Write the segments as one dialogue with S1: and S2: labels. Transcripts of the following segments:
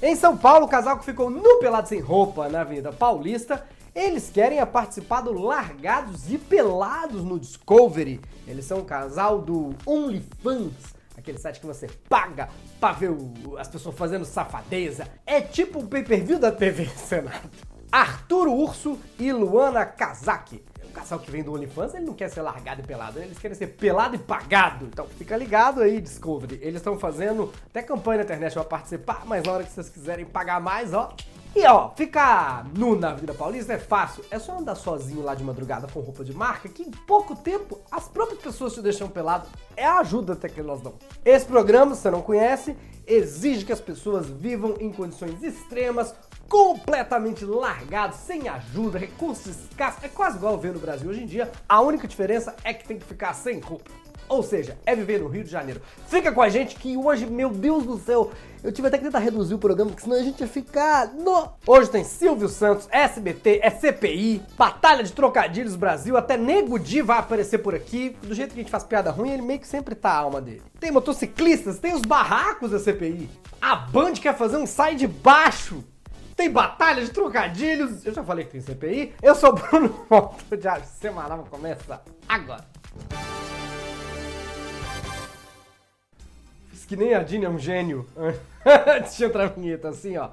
S1: Em São Paulo, o casal que ficou nu pelado sem roupa na Avenida Paulista, eles querem participar do Largados e Pelados no Discovery. Eles são um casal do OnlyFans, aquele site que você paga pra ver o- as pessoas fazendo safadeza. É tipo o pay-per-view da TV Senado. Arthur Urso e Luana Kazaki. Casal que vem do OnlyFans, ele não quer ser largado e pelado, eles querem ser pelado e pagado. Então fica ligado aí, Discovery. Eles estão fazendo até campanha na internet pra participar, mas na hora que vocês quiserem pagar mais, ó. E ó, ficar nu na Avenida Paulista é fácil. É só andar sozinho lá de madrugada com roupa de marca, que em pouco tempo as próprias pessoas te deixam pelado. É a ajuda até que elas dão. Esse programa, se você não conhece, exige que as pessoas vivam em condições extremas, completamente largados, sem ajuda, recursos escassos. É quase igual ver no Brasil hoje em dia. A única diferença é que tem que ficar sem roupa. Ou seja, é viver no Rio de Janeiro. Fica com a gente que hoje, meu Deus do céu, eu tive até que tentar reduzir o programa, porque senão a gente ia ficar. No... Hoje tem Silvio Santos, SBT, é CPI, Batalha de Trocadilhos Brasil, até Nego Di vai aparecer por aqui. Do jeito que a gente faz piada ruim, ele meio que sempre tá a alma dele. Tem motociclistas, tem os barracos da CPI. A Band quer fazer um sai de baixo. Tem batalha de trocadilhos. Eu já falei que tem CPI. Eu sou o Bruno Monto. Diário Semanal começa agora. Que nem a Dini é um gênio. Antes de entrar a vinheta, assim, ó.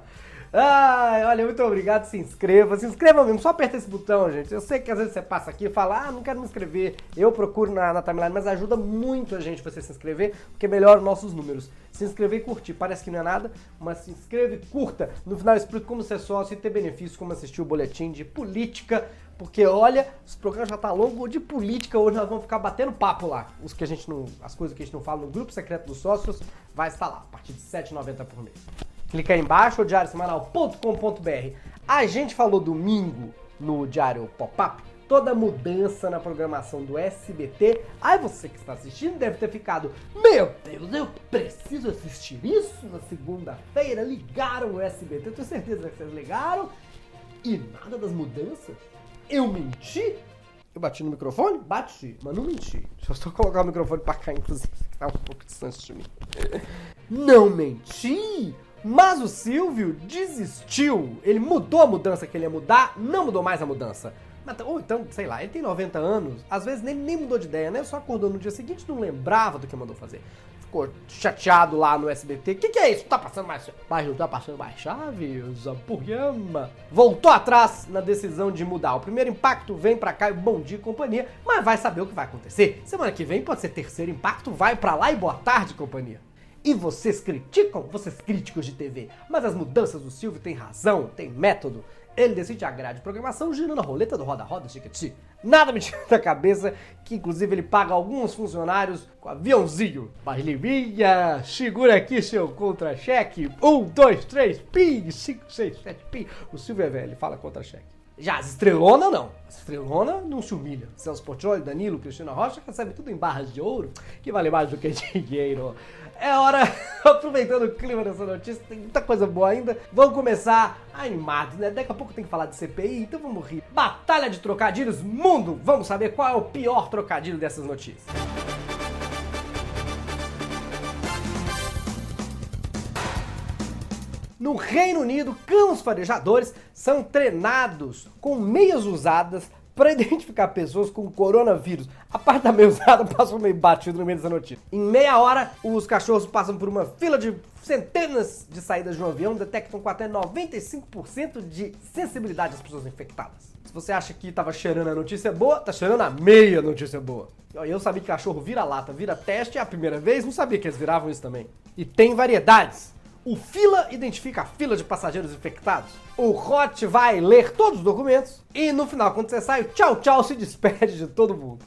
S1: Ai, olha, muito obrigado. Se inscreva, se inscreva mesmo. Só aperta esse botão, gente. Eu sei que às vezes você passa aqui e fala, ah, não quero me inscrever. Eu procuro na, na timeline, mas ajuda muito a gente você se inscrever, porque melhora os nossos números. Se inscrever e curtir. Parece que não é nada, mas se inscreva e curta. No final explico como ser sócio e ter benefícios, como assistir o boletim de política. Porque olha, os programas já tá longo de política, hoje nós vamos ficar batendo papo lá. Os que a gente não, as coisas que a gente não fala no grupo secreto dos sócios, vai estar lá, a partir de R$ 7,90 por mês. Clica aí embaixo, diariosemanal.com.br. A gente falou domingo no Diário Pop-Up toda mudança na programação do SBT. Aí você que está assistindo deve ter ficado, meu Deus, eu preciso assistir isso na segunda-feira. Ligaram o SBT, eu tenho certeza que vocês ligaram. E nada das mudanças? Eu menti? Eu bati no microfone? Bati, mas não menti. Deixa eu só colocar o microfone pra cá, inclusive, que tá um pouco distante de mim. Não menti! Mas o Silvio desistiu. Ele mudou a mudança que ele ia mudar, não mudou mais a mudança. Ou então, sei lá, ele tem 90 anos, às vezes nem, nem mudou de ideia, né? Só acordou no dia seguinte não lembrava do que mandou fazer. Ficou chateado lá no SBT. Que, que é isso? Tá passando mais Mas não tá passando mais chaves? Programa. Voltou atrás na decisão de mudar. O primeiro impacto vem pra cá e bom dia companhia, mas vai saber o que vai acontecer. Semana que vem pode ser terceiro impacto, vai pra lá e boa tarde, companhia. E vocês criticam, vocês críticos de TV, mas as mudanças do Silvio têm razão, têm método. Ele decide a grade de programação girando a roleta do roda-roda chiquiti. Nada me tira da cabeça que, inclusive, ele paga alguns funcionários com aviãozinho. Mas Livinha, segura aqui seu contra-cheque. Um, dois, três, pi, cinco, seis, sete, pi. O Silvio é velho, fala contra-cheque. Já as estrelona não. As estrelona não se humilha. Celso Portioli, Danilo, Cristina Rocha recebe tudo em barras de ouro, que vale mais do que dinheiro. É hora, aproveitando o clima dessa notícia, tem muita coisa boa ainda. Vamos começar animados, né? Daqui a pouco tem que falar de CPI, então vamos rir. Batalha de trocadilhos, mundo! Vamos saber qual é o pior trocadilho dessas notícias. No Reino Unido, cães farejadores são treinados com meias usadas para identificar pessoas com coronavírus. A parte da usada passou meio batido no meio dessa notícia. Em meia hora, os cachorros passam por uma fila de centenas de saídas de um avião, detectam com até 95% de sensibilidade às pessoas infectadas. Se você acha que tava cheirando a notícia boa, tá cheirando a meia notícia boa. Eu sabia que cachorro vira lata, vira teste, é a primeira vez, não sabia que eles viravam isso também. E tem variedades. O fila identifica a fila de passageiros infectados. O Hot vai ler todos os documentos e no final, quando você sai, tchau tchau se despede de todo mundo.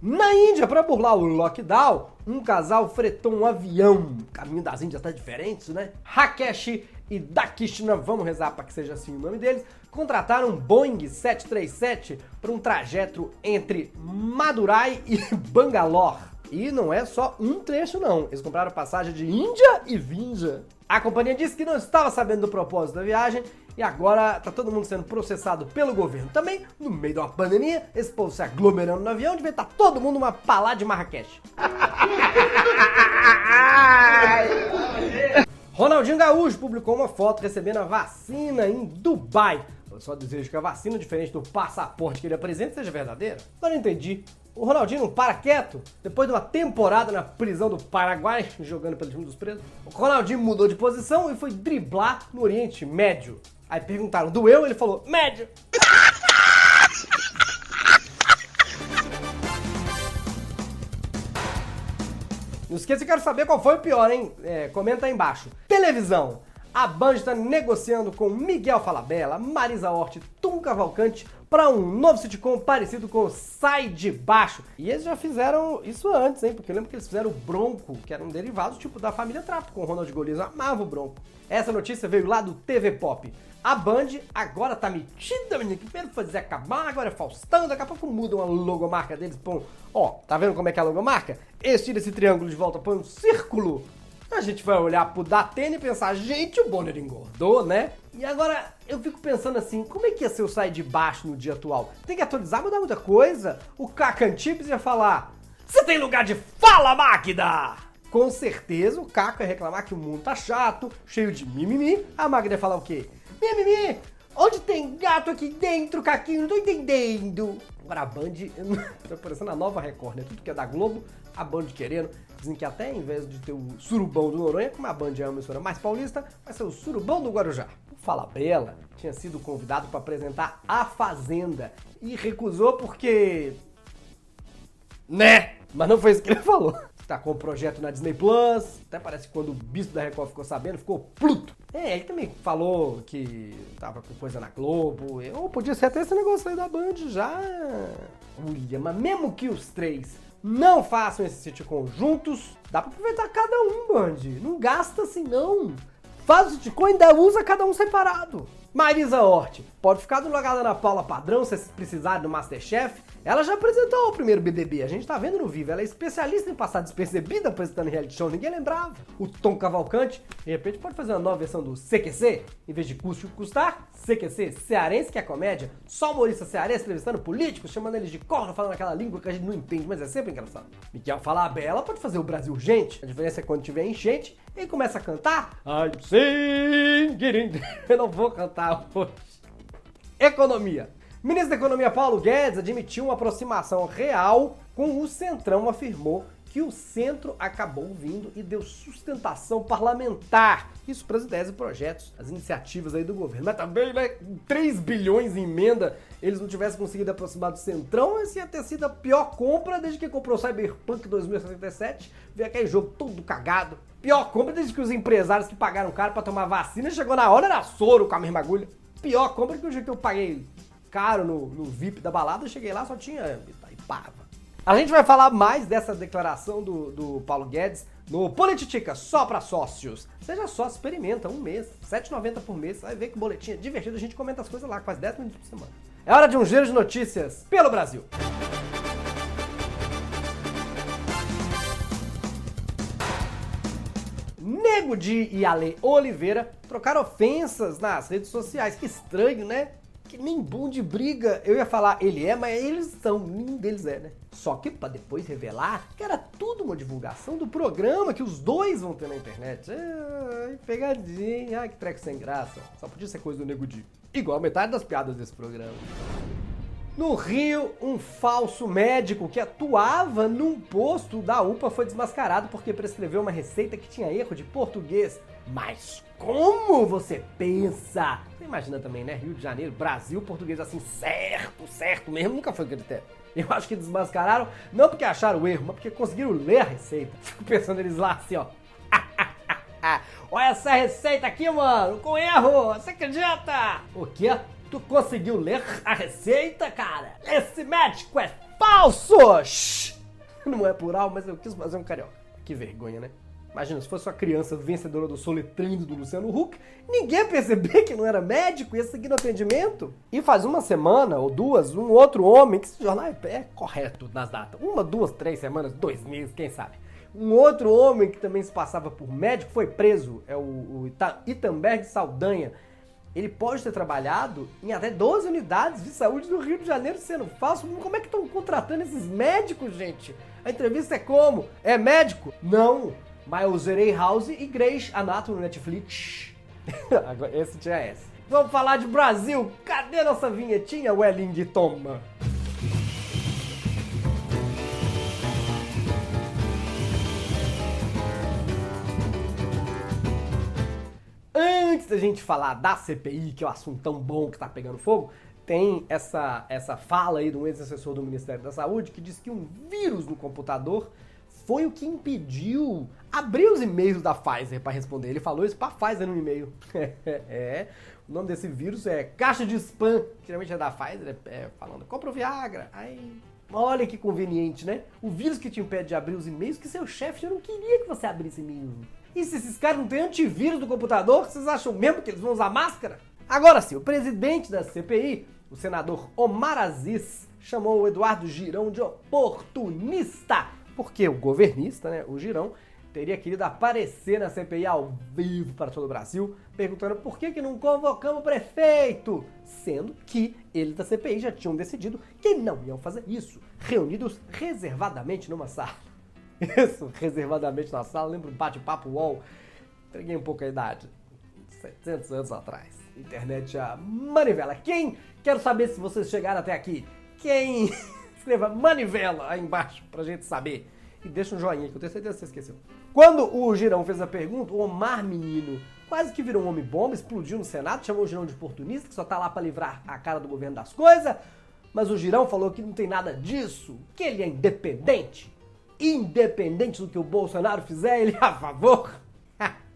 S1: Na Índia, para burlar o lockdown, um casal fretou um avião. O caminho das Índias tá diferente, né? Rakesh e Dakishna, vamos rezar para que seja assim o nome deles, contrataram um Boeing 737 para um trajeto entre Madurai e Bangalore. E não é só um trecho, não. Eles compraram passagem de Índia e Vinja. A companhia disse que não estava sabendo do propósito da viagem e agora tá todo mundo sendo processado pelo governo também. No meio de uma pandemia, esse povo se aglomerando no avião, devia estar todo mundo uma palá de Marrakech. Ronaldinho Gaúcho publicou uma foto recebendo a vacina em Dubai. Eu só desejo que a vacina, diferente do passaporte que ele apresenta, seja verdadeira. Mas não entendi. O Ronaldinho não para quieto? Depois de uma temporada na prisão do Paraguai, jogando pelo time dos presos, o Ronaldinho mudou de posição e foi driblar no Oriente Médio. Aí perguntaram, doeu? Ele falou, médio. Não esqueça, eu quero saber qual foi o pior, hein? É, comenta aí embaixo. Televisão. A Band está negociando com Miguel Falabella, Marisa Hort, Tum Cavalcante para um novo sitcom parecido com Sai de Baixo. E eles já fizeram isso antes, hein? Porque eu lembro que eles fizeram o Bronco, que era um derivado tipo da família Trapo, com o Ronald Golias. Eu amava o Bronco. Essa notícia veio lá do TV Pop. A Band agora tá metida, menino, que primeiro foi Zé Camargo, agora é Faustão, daqui a pouco muda uma logomarca deles, põe, ó, tá vendo como é que é a logomarca? Esse tira esse triângulo de volta, põe um círculo. A gente vai olhar pro Datena e pensar, gente, o Bonner engordou, né? E agora eu fico pensando assim, como é que ia ser o sair de baixo no dia atual? Tem que atualizar, mudar muita coisa? O Caca Antibes ia falar, você tem lugar de fala, Magda! Com certeza o Caco ia reclamar que o mundo tá chato, cheio de mimimi. A Magda ia falar o quê? Mimimi! Onde tem gato aqui dentro, Caquinho? Não tô entendendo. Agora a Band, tá parecendo a nova Record, né? Tudo que é da Globo, a Band querendo. Dizem que até em vez de ter o surubão do Noronha, como a Band é uma emissora mais paulista, vai ser o surubão do Guarujá. Fala Bela tinha sido convidado para apresentar A Fazenda e recusou porque... Né? Mas não foi isso que ele falou tá com o projeto na Disney Plus. Até parece que quando o bispo da Record ficou sabendo, ficou pluto. É, ele também falou que tava com coisa na Globo. Ou podia ser até esse negócio aí da Band já. Uia, mas mesmo que os três não façam esse sitcom juntos, dá pra aproveitar cada um, Band. Não gasta assim, não. Faz o sitcom e ainda usa cada um separado. Marisa Hort, pode ficar do lugar da Ana Paula padrão se vocês precisarem do Masterchef. Ela já apresentou o primeiro BDB, a gente tá vendo no vivo. Ela é especialista em passar despercebida apresentando reality show, ninguém lembrava. O Tom Cavalcante, de repente, pode fazer uma nova versão do CQC, em vez de custo custar, CQC, cearense que é comédia, só humorista cearense entrevistando políticos, chamando eles de corno, falando aquela língua que a gente não entende, mas é sempre engraçado. Miguel falar bela pode fazer o Brasil gente, a diferença é quando tiver enchente, ele começa a cantar. I'm singing. Eu não vou cantar hoje. Economia. Ministro da Economia Paulo Guedes admitiu uma aproximação real com o Centrão, afirmou que o centro acabou vindo e deu sustentação parlamentar. Isso para as ideias e projetos, as iniciativas aí do governo. Mas também, né, 3 bilhões em emenda, eles não tivessem conseguido aproximar do centrão, esse ia ter sido a pior compra desde que comprou Cyberpunk 2077. Veio aquele jogo todo cagado. Pior compra desde que os empresários que pagaram caro para tomar vacina chegou na hora era soro com a mesma agulha. Pior compra que o jeito que eu paguei caro no, no VIP da balada, eu cheguei lá, só tinha Itaipava. A gente vai falar mais dessa declaração do, do Paulo Guedes no Polititica, só para sócios. Seja sócio, experimenta, um mês, R$ 7,90 por mês, vai ver que boletim é divertido, a gente comenta as coisas lá, quase 10 minutos por semana. É hora de um giro de notícias pelo Brasil. Nego Di e Ale Oliveira trocaram ofensas nas redes sociais. Que estranho, né? Que nem bom de briga. Eu ia falar, ele é, mas eles são, nenhum deles é, né? Só que para depois revelar que era tudo uma divulgação do programa que os dois vão ter na internet. Ai, pegadinha, ai que treco sem graça. Só podia ser coisa do Nego Di. Igual metade das piadas desse programa. No Rio, um falso médico que atuava num posto da UPA foi desmascarado porque prescreveu uma receita que tinha erro de português. Mas como você pensa? Você imagina também, né? Rio de Janeiro, Brasil, português assim, certo, certo mesmo, nunca foi critério. Eu acho que desmascararam, não porque acharam o erro, mas porque conseguiram ler a receita. Fico pensando eles lá assim, ó. Olha essa receita aqui, mano, com erro, você acredita? O quê? Tu conseguiu ler a receita, cara? Esse médico é falso! Não é plural, mas eu quis fazer um carioca. Que vergonha, né? Imagina, se fosse uma criança vencedora do soletrando do Luciano Huck, ninguém ia perceber que não era médico, ia seguir no atendimento. E faz uma semana ou duas, um outro homem, que esse jornal é, é correto nas datas, uma, duas, três semanas, dois meses, quem sabe. Um outro homem que também se passava por médico foi preso, é o, o Itamberg Saldanha. Ele pode ter trabalhado em até 12 unidades de saúde do Rio de Janeiro sendo falso. Como é que estão contratando esses médicos, gente? A entrevista é como? É médico? Não. Mas eu zerei House e Grey's Anatomy no Netflix. Esse tinha essa. Vamos falar de Brasil. Cadê nossa vinhetinha, Wellington? Antes da gente falar da CPI, que é o um assunto tão bom que tá pegando fogo, tem essa, essa fala aí de um ex-assessor do Ministério da Saúde que diz que um vírus no computador foi o que impediu abrir os e-mails da Pfizer para responder. Ele falou isso para Pfizer no e-mail. é, o nome desse vírus é caixa de spam, que geralmente é da Pfizer, é, é, falando, compra o Viagra. Aí, olha que conveniente, né? O vírus que te impede de abrir os e-mails, que seu chefe já não queria que você abrisse e-mail. E se esses caras não têm antivírus do computador, vocês acham mesmo que eles vão usar máscara? Agora sim, o presidente da CPI, o senador Omar Aziz, chamou o Eduardo Girão de oportunista, porque o governista, né, o Girão, teria querido aparecer na CPI ao vivo para todo o Brasil, perguntando por que, que não convocamos o prefeito, sendo que eles da CPI já tinham decidido que não iam fazer isso, reunidos reservadamente numa sala. Isso, reservadamente na sala. Lembra um bate-papo UOL? Entreguei um pouco a idade. 700 anos atrás. Internet já manivela. Quem? Quero saber se vocês chegaram até aqui. Quem? Escreva manivela aí embaixo pra gente saber. E deixa um joinha que eu tenho certeza que você esqueceu. Quando o Girão fez a pergunta, o Omar Menino quase que virou um homem-bomba, explodiu no Senado, chamou o Girão de oportunista, que só tá lá para livrar a cara do governo das coisas. Mas o Girão falou que não tem nada disso, que ele é independente independente do que o Bolsonaro fizer, ele é a favor.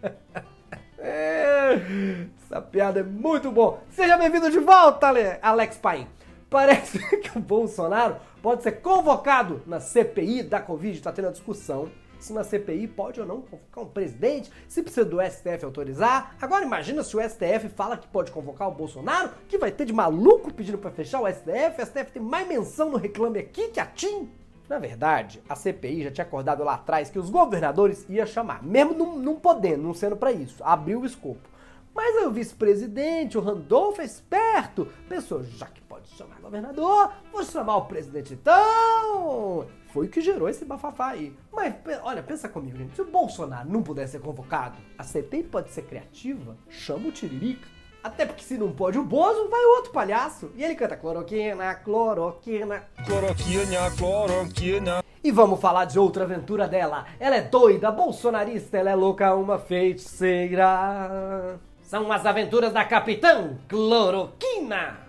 S1: Essa piada é muito boa. Seja bem-vindo de volta, Alex Paim. Parece que o Bolsonaro pode ser convocado na CPI da Covid. Está tendo a discussão se na CPI pode ou não convocar um presidente, se precisa do STF autorizar. Agora imagina se o STF fala que pode convocar o Bolsonaro, que vai ter de maluco pedindo para fechar o STF. O STF tem mais menção no Reclame Aqui que a TIM. Na verdade, a CPI já tinha acordado lá atrás que os governadores ia chamar, mesmo não, não podendo, não sendo para isso, abriu o escopo. Mas aí o vice-presidente, o Randolph, é esperto, pensou, já que pode chamar governador, vou chamar o presidente então. Foi o que gerou esse bafafá aí. Mas olha, pensa comigo, gente, se o Bolsonaro não puder ser convocado, a CPI pode ser criativa, chama o Tiririca. Até porque se não pode o Bozo, vai outro palhaço. E ele canta cloroquina, cloroquina. Cloroquina, cloroquina. E vamos falar de outra aventura dela. Ela é doida, bolsonarista, ela é louca, uma feiticeira. São as aventuras da Capitã Cloroquina.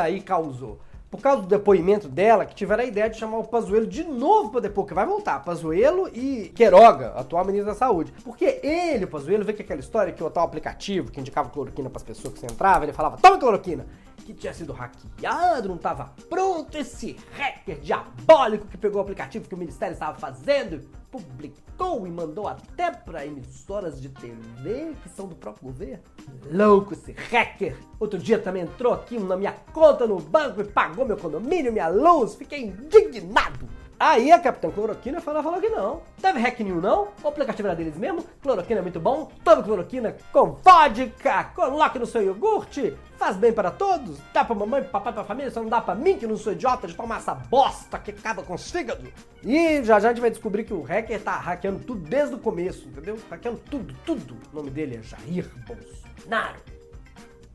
S1: Aí causou. Por causa do depoimento dela, que tiveram a ideia de chamar o Pazuello de novo para depor, que vai voltar. Pazuello e Queiroga, atual ministro da Saúde. Porque ele, o Pazuello, vê que aquela história que o tal aplicativo que indicava cloroquina para as pessoas que você entrava, ele falava, toma cloroquina que tinha sido hackeado, não estava pronto. Esse hacker diabólico que pegou o aplicativo que o Ministério estava fazendo, publicou e mandou até para emissoras de TV que são do próprio governo. Louco esse hacker! Outro dia também entrou aqui na minha conta no banco e pagou meu condomínio, minha luz. Fiquei indignado. Aí a Capitã Cloroquina falou, falou que não. Teve hack new não? O aplicativo era deles mesmo. Cloroquina é muito bom. Tome cloroquina com vodka. Coloque no seu iogurte. Faz bem para todos. Dá pra mamãe, papai, pra família. Só não dá pra mim que não sou idiota de tomar essa bosta que acaba com os fígados. E já já a gente vai descobrir que o hacker tá hackeando tudo desde o começo, entendeu? Hackeando tudo, tudo. O nome dele é Jair Bolsonaro.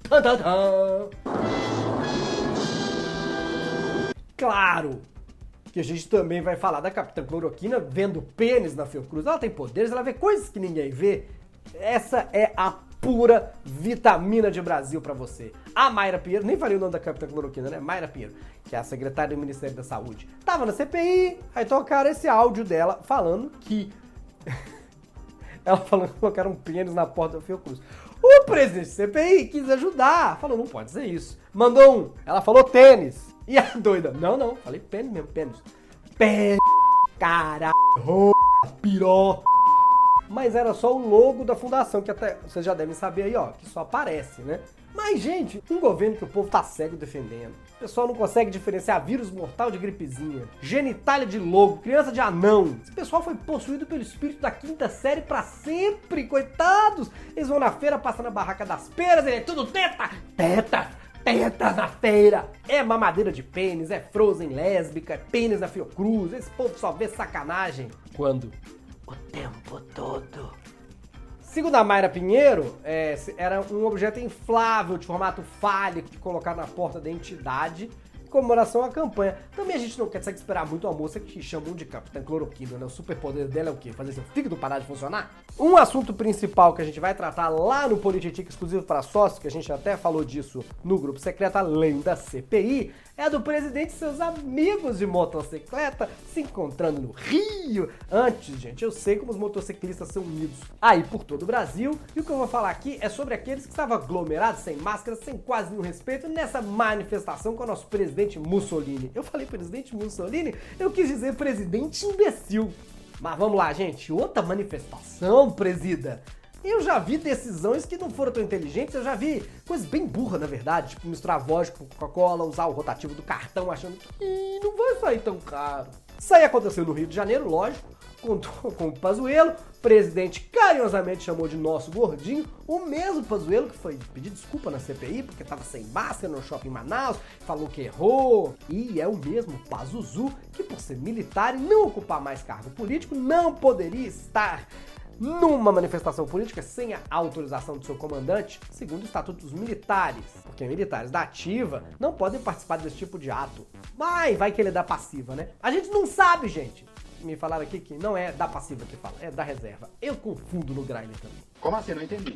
S1: Tum, tum, tum. Claro, que a gente também vai falar da Capitã Cloroquina vendo pênis na Fiocruz. Ela tem poderes, ela vê coisas que ninguém vê. Essa é a pura vitamina de Brasil para você. A Mayra Pinheiro, nem falei o nome da Capitã Cloroquina, né? Mayra Pinheiro, que é a secretária do Ministério da Saúde. Tava na CPI, aí tocaram esse áudio dela falando que. ela falando que colocaram pênis na porta da Fiocruz. O presidente da CPI quis ajudar, falou, não pode ser isso. Mandou um, ela falou tênis. E a doida, não, não, falei pênis mesmo, pênis. Pênis, caralho, piroca. mas era só o logo da fundação, que até vocês já devem saber aí, ó, que só aparece, né? Mas, gente, um governo que o povo tá cego defendendo. O pessoal não consegue diferenciar vírus mortal de gripezinha, genitália de lobo, criança de anão. Esse pessoal foi possuído pelo espírito da quinta série para sempre, coitados. Eles vão na feira, passando na barraca das peras, ele é tudo teta, teta, tetas na feira. É mamadeira de pênis, é frozen lésbica, é pênis da Fiocruz. Esse povo só vê sacanagem. Quando? O tempo todo. Segundo a Mayra Pinheiro, é, era um objeto inflável de formato fálico de colocar na porta da entidade comemoração à campanha. Também a gente não quer esperar muito a moça que chamam de Capitã Cloroquina, né? O superpoder dela é o quê? Fazer seu fígado parar de funcionar? Um assunto principal que a gente vai tratar lá no Polititica exclusivo para sócios, que a gente até falou disso no grupo secreto, além da CPI, é do presidente e seus amigos de motocicleta se encontrando no Rio. Antes, gente, eu sei como os motociclistas são unidos aí por todo o Brasil. E o que eu vou falar aqui é sobre aqueles que estavam aglomerados, sem máscara, sem quase nenhum respeito, nessa manifestação com o nosso presidente Mussolini. Eu falei presidente Mussolini, eu quis dizer presidente imbecil. Mas vamos lá, gente. Outra manifestação, presida. Eu já vi decisões que não foram tão inteligentes, eu já vi coisas bem burras, na verdade, tipo misturar vodka com Coca-Cola, usar o rotativo do cartão achando que não vai sair tão caro. Isso aí aconteceu no Rio de Janeiro, lógico, contou com o Pazuello, o presidente carinhosamente chamou de nosso gordinho, o mesmo Pazuello que foi pedir desculpa na CPI porque estava sem máscara no shopping Manaus, falou que errou, e é o mesmo Pazuzu que por ser militar e não ocupar mais cargo político não poderia estar numa manifestação política sem a autorização do seu comandante, segundo o Estatuto dos Militares. Porque militares da ativa não podem participar desse tipo de ato. Mas vai que ele é da passiva, né? A gente não sabe, gente. Me falaram aqui que não é da passiva que fala, é da reserva. Eu confundo no Grindr também.
S2: Como assim? Não entendi.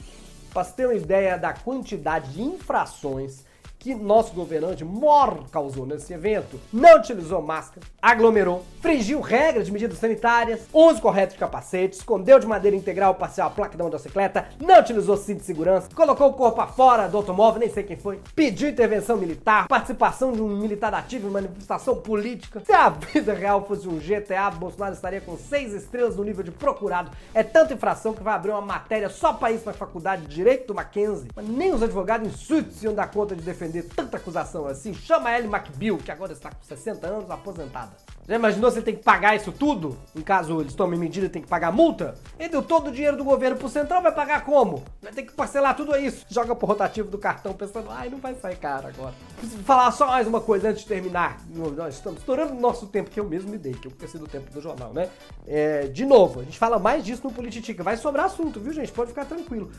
S1: Pra você ter uma ideia da quantidade de infrações que nosso governante mor causou nesse evento, não utilizou máscara, aglomerou, frigiu regras de medidas sanitárias, uso correto de capacete, escondeu de maneira integral parcial a placa da motocicleta, não utilizou cinto de segurança, colocou o corpo fora do automóvel, nem sei quem foi, pediu intervenção militar, participação de um militar ativo em manifestação política. Se a vida real fosse um GTA, Bolsonaro estaria com seis estrelas no nível de procurado. É tanta infração que vai abrir uma matéria só para isso na faculdade de Direito do Mackenzie. Mas nem os advogados em suíte iam dar conta de defender tanta acusação assim, chama a Ellie que agora está com 60 anos, aposentada. Já imaginou se ele tem que pagar isso tudo? Em caso eles tomem medida, tem que pagar multa? Ele deu todo o dinheiro do governo pro Central, vai pagar como? Vai ter que parcelar tudo isso. Joga pro rotativo do cartão pensando, ai, não vai sair caro agora. Preciso falar só mais uma coisa antes de terminar. Nós estamos estourando o nosso tempo, que eu mesmo me dei, que eu esqueci do tempo do jornal, né? É, de novo, a gente fala mais disso no Polititica. Vai sobrar assunto, viu, gente? Pode ficar tranquilo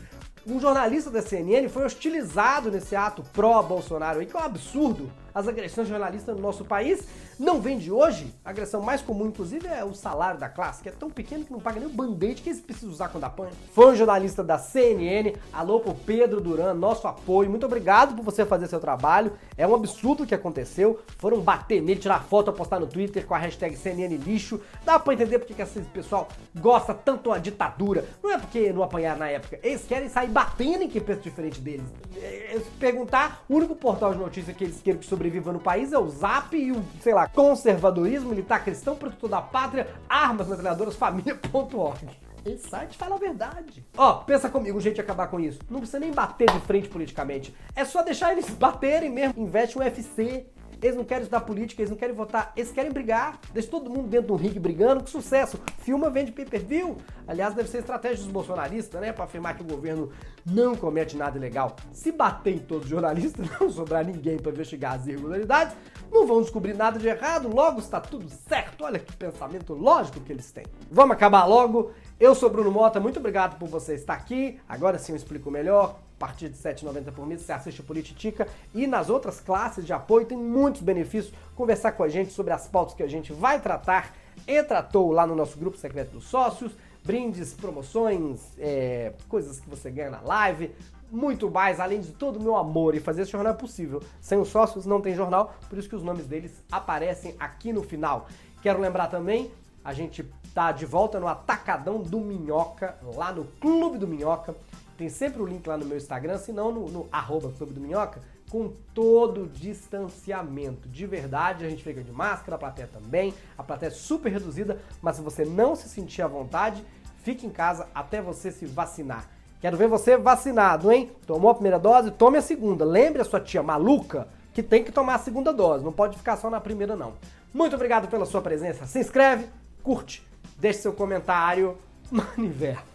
S1: um jornalista da CNN foi hostilizado nesse ato pró-Bolsonaro aí, que é um absurdo as agressões jornalistas no nosso país não vem de hoje. A agressão mais comum, inclusive, é o salário da classe, que é tão pequeno que não paga nem o band-aid que eles precisam usar quando apanha. Foi um jornalista da CNN. Alô pro Pedro Duran, nosso apoio. Muito obrigado por você fazer seu trabalho. É um absurdo o que aconteceu. Foram bater nele, tirar foto, postar no Twitter com a hashtag CNN lixo. Dá pra entender porque que esse pessoal gosta tanto da ditadura. Não é porque não apanharam na época. Eles querem sair batendo em quem pensa diferente deles. É, se perguntar, o único portal de notícias que eles querem que sobreviva no país é o Zap e o, sei lá, conservadorismo militar cristão, protetor da pátria, armas, metralhadoras, família.org. Esse site fala a verdade. Ó, oh, pensa comigo, gente, acabar com isso. Não precisa nem bater de frente politicamente. É só deixar eles baterem mesmo. Investe o UFC, eles não querem estudar política, eles não querem votar, eles querem brigar. Deixa todo mundo dentro de um ringue brigando, que sucesso. Filma, vende pay-per-view. Aliás, deve ser estratégia dos bolsonaristas, né? Para afirmar que o governo não comete nada ilegal. Se bater em todos os jornalistas, não sobrar ninguém para investigar as irregularidades, não vão descobrir nada de errado, logo está tudo certo. Olha que pensamento lógico que eles têm. Vamos acabar logo. Eu sou Bruno Mota, muito obrigado por você estar aqui. Agora sim eu explico melhor a partir de R$ 7,90 por mês, você assiste Polititica e nas outras classes de apoio tem muitos benefícios. Conversar com a gente sobre as pautas que a gente vai tratar e tratou lá no nosso grupo secreto dos sócios, brindes, promoções, é, coisas que você ganha na live, muito mais, além de todo o meu amor e fazer esse jornal é possível. Sem os sócios não tem jornal, por isso que os nomes deles aparecem aqui no final. Quero lembrar também, a gente tá de volta no Atacadão do Minhoca, lá no Clube do Minhoca. Tem sempre o link lá no meu Instagram, se não no, no arroba Clube do Minhoca, com todo o distanciamento. De verdade, a gente fica de máscara, a plateia também, a plateia é super reduzida, mas se você não se sentir à vontade, fique em casa até você se vacinar. Quero ver você vacinado, hein? Tomou a primeira dose? Tome a segunda. Lembre a sua tia maluca que tem que tomar a segunda dose, não pode ficar só na primeira não. Muito obrigado pela sua presença. Se inscreve, curte, deixe seu comentário. Manivela.